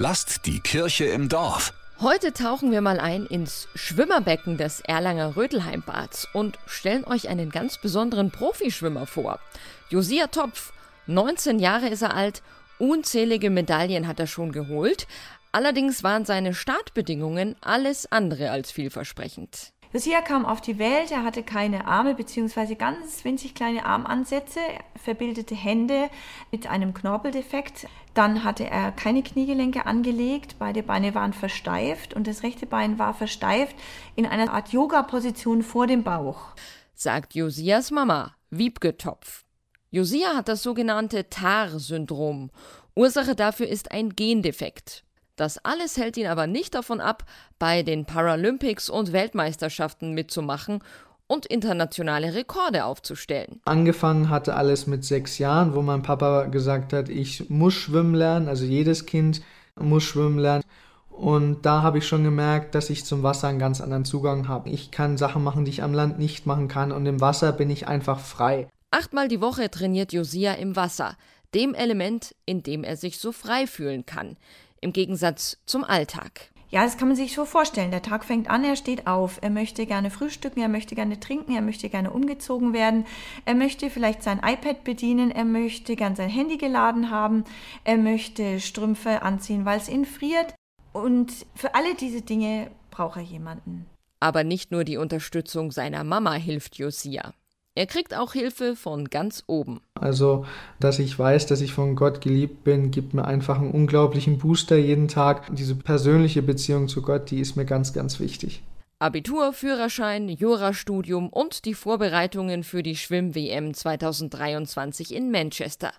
Lasst die Kirche im Dorf. Heute tauchen wir mal ein ins Schwimmerbecken des Erlanger Rödelheimbads und stellen euch einen ganz besonderen Profischwimmer vor. Josia Topf, 19 Jahre ist er alt, unzählige Medaillen hat er schon geholt, allerdings waren seine Startbedingungen alles andere als vielversprechend. Lucia kam auf die Welt, er hatte keine Arme bzw. ganz winzig kleine Armansätze, verbildete Hände mit einem Knorpeldefekt. Dann hatte er keine Kniegelenke angelegt, beide Beine waren versteift und das rechte Bein war versteift in einer Art Yoga-Position vor dem Bauch. Sagt Josias Mama, Wiebke Topf. Josia hat das sogenannte TAR-Syndrom. Ursache dafür ist ein Gendefekt. Das alles hält ihn aber nicht davon ab, bei den Paralympics und Weltmeisterschaften mitzumachen und internationale Rekorde aufzustellen. Angefangen hatte alles mit sechs Jahren, wo mein Papa gesagt hat, ich muss schwimmen lernen, also jedes Kind muss schwimmen lernen. Und da habe ich schon gemerkt, dass ich zum Wasser einen ganz anderen Zugang habe. Ich kann Sachen machen, die ich am Land nicht machen kann und im Wasser bin ich einfach frei. Achtmal die Woche trainiert Josia im Wasser, dem Element, in dem er sich so frei fühlen kann im Gegensatz zum Alltag. Ja, das kann man sich so vorstellen. Der Tag fängt an, er steht auf, er möchte gerne frühstücken, er möchte gerne trinken, er möchte gerne umgezogen werden, er möchte vielleicht sein iPad bedienen, er möchte gern sein Handy geladen haben, er möchte Strümpfe anziehen, weil es ihn friert. Und für alle diese Dinge braucht er jemanden. Aber nicht nur die Unterstützung seiner Mama hilft Josia. Er kriegt auch Hilfe von ganz oben. Also, dass ich weiß, dass ich von Gott geliebt bin, gibt mir einfach einen unglaublichen Booster jeden Tag. Diese persönliche Beziehung zu Gott, die ist mir ganz, ganz wichtig. Abitur, Führerschein, Jurastudium und die Vorbereitungen für die Schwimm-WM 2023 in Manchester.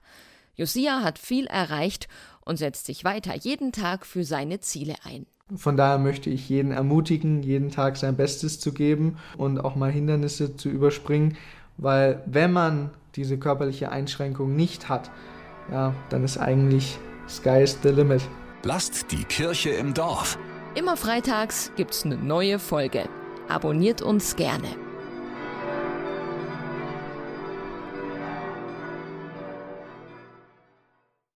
Josia hat viel erreicht und setzt sich weiter jeden Tag für seine Ziele ein. Von daher möchte ich jeden ermutigen, jeden Tag sein Bestes zu geben und auch mal Hindernisse zu überspringen weil wenn man diese körperliche Einschränkung nicht hat, ja, dann ist eigentlich Sky's the limit. Lasst die Kirche im Dorf. Immer freitags gibt's eine neue Folge. Abonniert uns gerne.